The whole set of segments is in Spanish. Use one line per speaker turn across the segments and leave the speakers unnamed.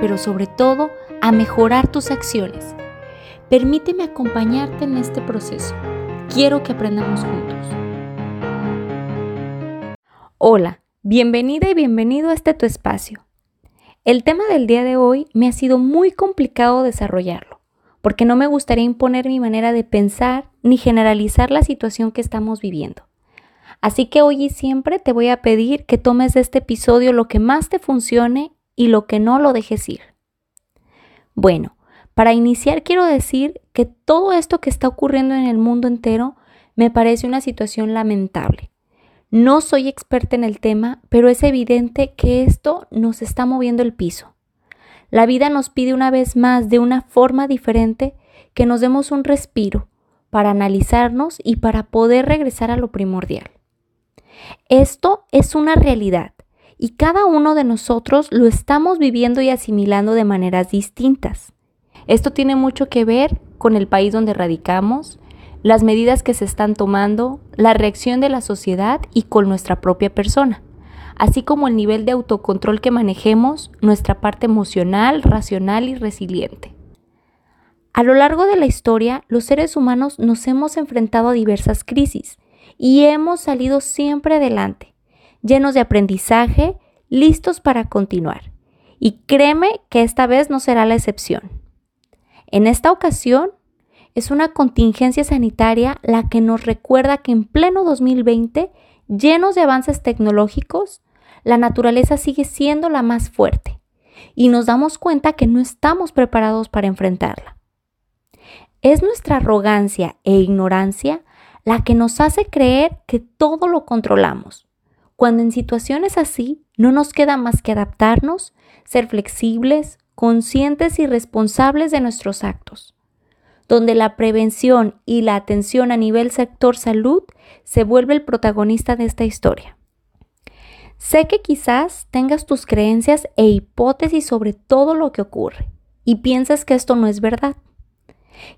pero sobre todo a mejorar tus acciones. Permíteme acompañarte en este proceso. Quiero que aprendamos juntos. Hola, bienvenida y bienvenido a este tu espacio. El tema del día de hoy me ha sido muy complicado desarrollarlo, porque no me gustaría imponer mi manera de pensar ni generalizar la situación que estamos viviendo. Así que hoy y siempre te voy a pedir que tomes de este episodio lo que más te funcione y lo que no lo dejes ir. Bueno, para iniciar quiero decir que todo esto que está ocurriendo en el mundo entero me parece una situación lamentable. No soy experta en el tema, pero es evidente que esto nos está moviendo el piso. La vida nos pide una vez más, de una forma diferente, que nos demos un respiro para analizarnos y para poder regresar a lo primordial. Esto es una realidad y cada uno de nosotros lo estamos viviendo y asimilando de maneras distintas. Esto tiene mucho que ver con el país donde radicamos, las medidas que se están tomando, la reacción de la sociedad y con nuestra propia persona, así como el nivel de autocontrol que manejemos, nuestra parte emocional, racional y resiliente. A lo largo de la historia, los seres humanos nos hemos enfrentado a diversas crisis y hemos salido siempre adelante llenos de aprendizaje, listos para continuar. Y créeme que esta vez no será la excepción. En esta ocasión, es una contingencia sanitaria la que nos recuerda que en pleno 2020, llenos de avances tecnológicos, la naturaleza sigue siendo la más fuerte y nos damos cuenta que no estamos preparados para enfrentarla. Es nuestra arrogancia e ignorancia la que nos hace creer que todo lo controlamos cuando en situaciones así no nos queda más que adaptarnos, ser flexibles, conscientes y responsables de nuestros actos, donde la prevención y la atención a nivel sector salud se vuelve el protagonista de esta historia. Sé que quizás tengas tus creencias e hipótesis sobre todo lo que ocurre y piensas que esto no es verdad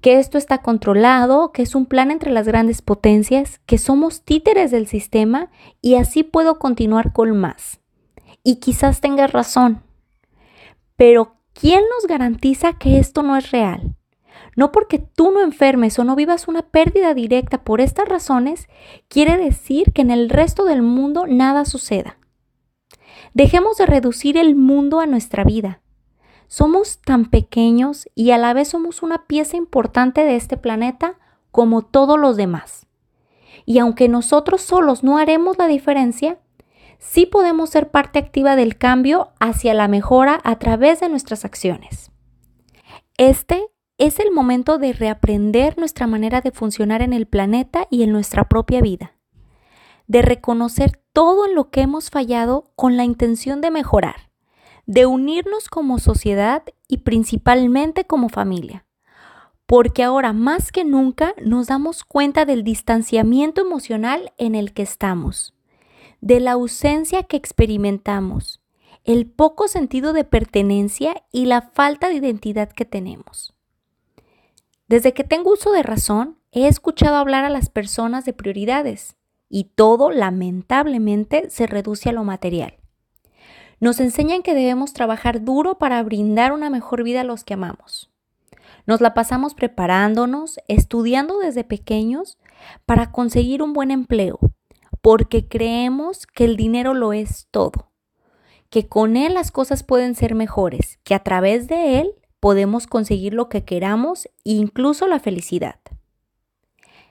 que esto está controlado, que es un plan entre las grandes potencias, que somos títeres del sistema y así puedo continuar con más. Y quizás tengas razón, pero ¿quién nos garantiza que esto no es real? No porque tú no enfermes o no vivas una pérdida directa por estas razones, quiere decir que en el resto del mundo nada suceda. Dejemos de reducir el mundo a nuestra vida. Somos tan pequeños y a la vez somos una pieza importante de este planeta como todos los demás. Y aunque nosotros solos no haremos la diferencia, sí podemos ser parte activa del cambio hacia la mejora a través de nuestras acciones. Este es el momento de reaprender nuestra manera de funcionar en el planeta y en nuestra propia vida, de reconocer todo en lo que hemos fallado con la intención de mejorar de unirnos como sociedad y principalmente como familia. Porque ahora más que nunca nos damos cuenta del distanciamiento emocional en el que estamos, de la ausencia que experimentamos, el poco sentido de pertenencia y la falta de identidad que tenemos. Desde que tengo uso de razón, he escuchado hablar a las personas de prioridades y todo lamentablemente se reduce a lo material. Nos enseñan que debemos trabajar duro para brindar una mejor vida a los que amamos. Nos la pasamos preparándonos, estudiando desde pequeños para conseguir un buen empleo, porque creemos que el dinero lo es todo, que con él las cosas pueden ser mejores, que a través de él podemos conseguir lo que queramos, incluso la felicidad.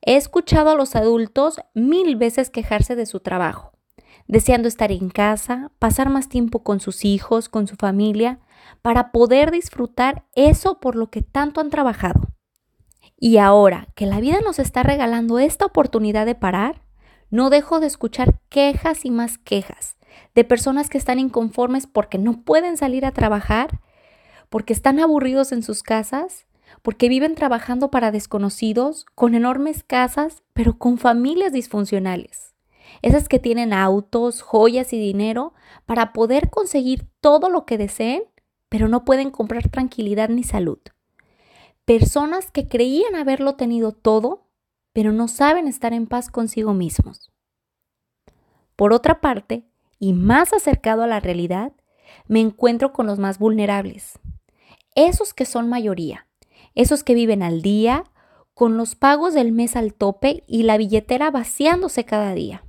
He escuchado a los adultos mil veces quejarse de su trabajo, deseando estar en casa, pasar más tiempo con sus hijos, con su familia, para poder disfrutar eso por lo que tanto han trabajado. Y ahora que la vida nos está regalando esta oportunidad de parar, no dejo de escuchar quejas y más quejas de personas que están inconformes porque no pueden salir a trabajar, porque están aburridos en sus casas, porque viven trabajando para desconocidos, con enormes casas, pero con familias disfuncionales. Esas que tienen autos, joyas y dinero para poder conseguir todo lo que deseen, pero no pueden comprar tranquilidad ni salud. Personas que creían haberlo tenido todo, pero no saben estar en paz consigo mismos. Por otra parte, y más acercado a la realidad, me encuentro con los más vulnerables, esos que son mayoría, esos que viven al día, con los pagos del mes al tope y la billetera vaciándose cada día.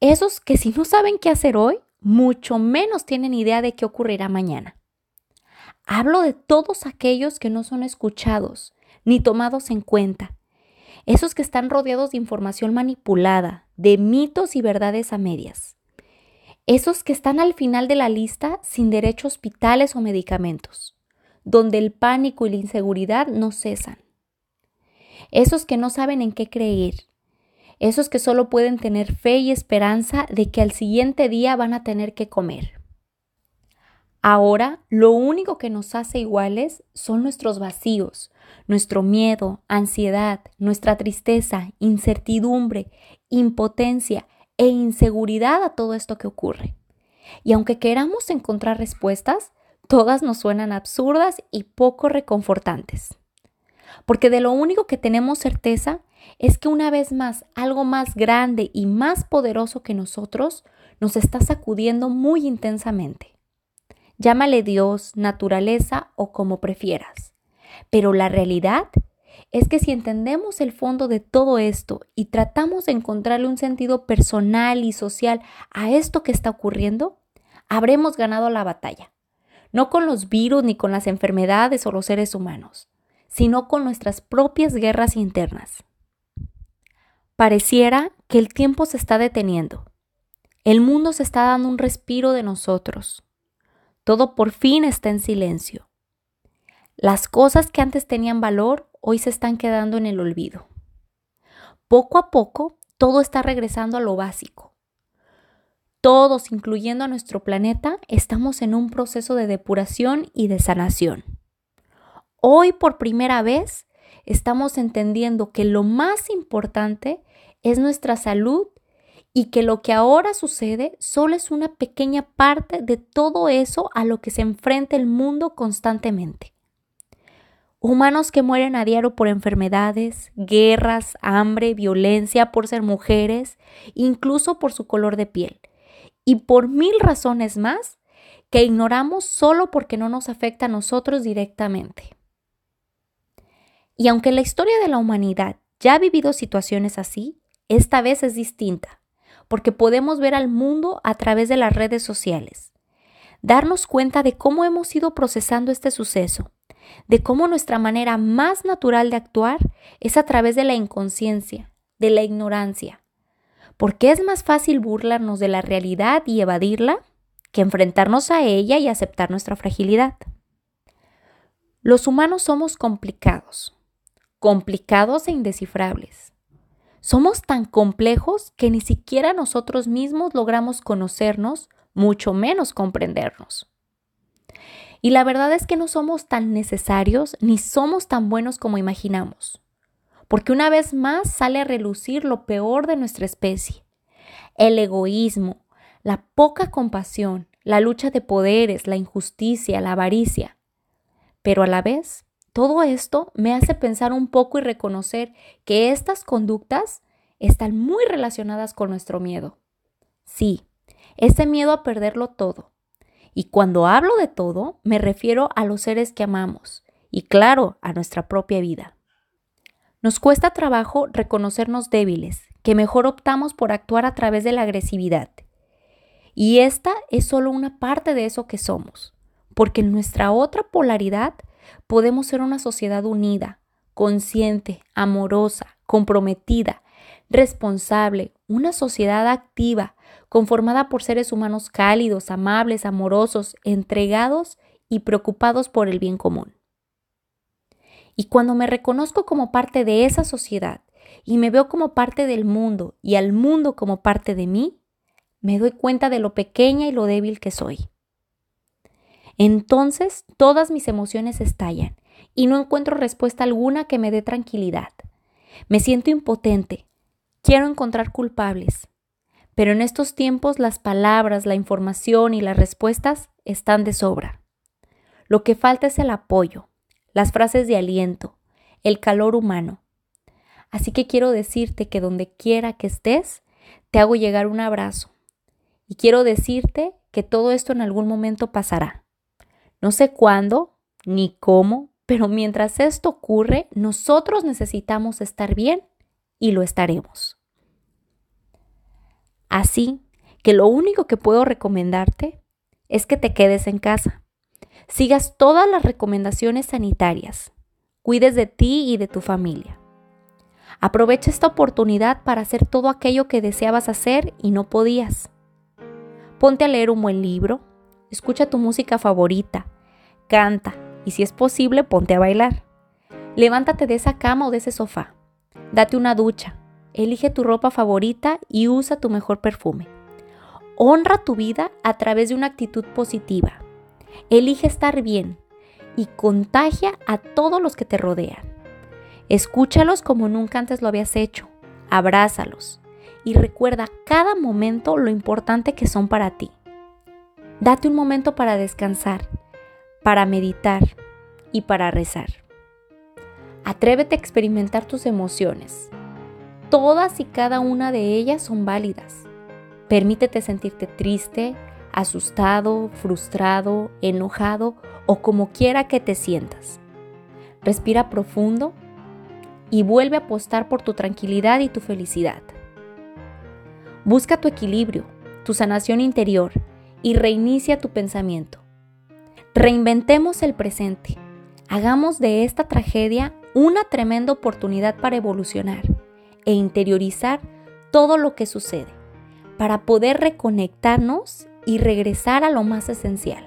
Esos que si no saben qué hacer hoy, mucho menos tienen idea de qué ocurrirá mañana. Hablo de todos aquellos que no son escuchados ni tomados en cuenta. Esos que están rodeados de información manipulada, de mitos y verdades a medias. Esos que están al final de la lista sin derecho a hospitales o medicamentos donde el pánico y la inseguridad no cesan. Esos que no saben en qué creer, esos que solo pueden tener fe y esperanza de que al siguiente día van a tener que comer. Ahora, lo único que nos hace iguales son nuestros vacíos, nuestro miedo, ansiedad, nuestra tristeza, incertidumbre, impotencia e inseguridad a todo esto que ocurre. Y aunque queramos encontrar respuestas, todas nos suenan absurdas y poco reconfortantes. Porque de lo único que tenemos certeza es que una vez más algo más grande y más poderoso que nosotros nos está sacudiendo muy intensamente. Llámale Dios, naturaleza o como prefieras. Pero la realidad es que si entendemos el fondo de todo esto y tratamos de encontrarle un sentido personal y social a esto que está ocurriendo, habremos ganado la batalla no con los virus ni con las enfermedades o los seres humanos, sino con nuestras propias guerras internas. Pareciera que el tiempo se está deteniendo. El mundo se está dando un respiro de nosotros. Todo por fin está en silencio. Las cosas que antes tenían valor hoy se están quedando en el olvido. Poco a poco, todo está regresando a lo básico todos, incluyendo a nuestro planeta, estamos en un proceso de depuración y de sanación. Hoy por primera vez estamos entendiendo que lo más importante es nuestra salud y que lo que ahora sucede solo es una pequeña parte de todo eso a lo que se enfrenta el mundo constantemente. Humanos que mueren a diario por enfermedades, guerras, hambre, violencia, por ser mujeres, incluso por su color de piel y por mil razones más que ignoramos solo porque no nos afecta a nosotros directamente. Y aunque la historia de la humanidad ya ha vivido situaciones así, esta vez es distinta, porque podemos ver al mundo a través de las redes sociales, darnos cuenta de cómo hemos ido procesando este suceso, de cómo nuestra manera más natural de actuar es a través de la inconsciencia, de la ignorancia, porque es más fácil burlarnos de la realidad y evadirla que enfrentarnos a ella y aceptar nuestra fragilidad. Los humanos somos complicados, complicados e indescifrables. Somos tan complejos que ni siquiera nosotros mismos logramos conocernos, mucho menos comprendernos. Y la verdad es que no somos tan necesarios ni somos tan buenos como imaginamos porque una vez más sale a relucir lo peor de nuestra especie. El egoísmo, la poca compasión, la lucha de poderes, la injusticia, la avaricia. Pero a la vez, todo esto me hace pensar un poco y reconocer que estas conductas están muy relacionadas con nuestro miedo. Sí, ese miedo a perderlo todo. Y cuando hablo de todo, me refiero a los seres que amamos y claro, a nuestra propia vida. Nos cuesta trabajo reconocernos débiles, que mejor optamos por actuar a través de la agresividad. Y esta es solo una parte de eso que somos, porque en nuestra otra polaridad podemos ser una sociedad unida, consciente, amorosa, comprometida, responsable, una sociedad activa, conformada por seres humanos cálidos, amables, amorosos, entregados y preocupados por el bien común. Y cuando me reconozco como parte de esa sociedad y me veo como parte del mundo y al mundo como parte de mí, me doy cuenta de lo pequeña y lo débil que soy. Entonces todas mis emociones estallan y no encuentro respuesta alguna que me dé tranquilidad. Me siento impotente. Quiero encontrar culpables. Pero en estos tiempos las palabras, la información y las respuestas están de sobra. Lo que falta es el apoyo, las frases de aliento, el calor humano. Así que quiero decirte que donde quiera que estés, te hago llegar un abrazo. Y quiero decirte que todo esto en algún momento pasará. No sé cuándo ni cómo, pero mientras esto ocurre, nosotros necesitamos estar bien y lo estaremos. Así que lo único que puedo recomendarte es que te quedes en casa. Sigas todas las recomendaciones sanitarias. Cuides de ti y de tu familia. Aprovecha esta oportunidad para hacer todo aquello que deseabas hacer y no podías. Ponte a leer un buen libro, escucha tu música favorita, canta y si es posible ponte a bailar. Levántate de esa cama o de ese sofá. Date una ducha, elige tu ropa favorita y usa tu mejor perfume. Honra tu vida a través de una actitud positiva. Elige estar bien y contagia a todos los que te rodean. Escúchalos como nunca antes lo habías hecho. Abrázalos y recuerda cada momento lo importante que son para ti. Date un momento para descansar, para meditar y para rezar. Atrévete a experimentar tus emociones. Todas y cada una de ellas son válidas. Permítete sentirte triste, asustado, frustrado, enojado o como quiera que te sientas. Respira profundo y vuelve a apostar por tu tranquilidad y tu felicidad. Busca tu equilibrio, tu sanación interior y reinicia tu pensamiento. Reinventemos el presente. Hagamos de esta tragedia una tremenda oportunidad para evolucionar e interiorizar todo lo que sucede, para poder reconectarnos y regresar a lo más esencial.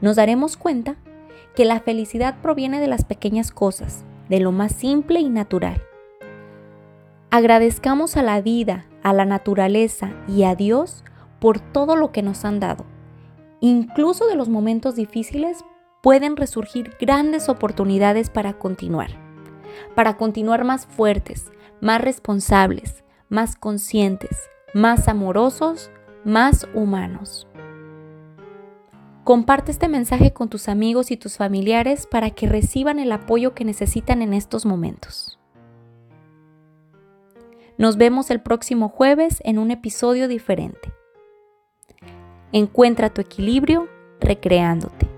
Nos daremos cuenta que la felicidad proviene de las pequeñas cosas, de lo más simple y natural. Agradezcamos a la vida, a la naturaleza y a Dios por todo lo que nos han dado. Incluso de los momentos difíciles pueden resurgir grandes oportunidades para continuar, para continuar más fuertes, más responsables, más conscientes, más amorosos, más humanos. Comparte este mensaje con tus amigos y tus familiares para que reciban el apoyo que necesitan en estos momentos. Nos vemos el próximo jueves en un episodio diferente. Encuentra tu equilibrio recreándote.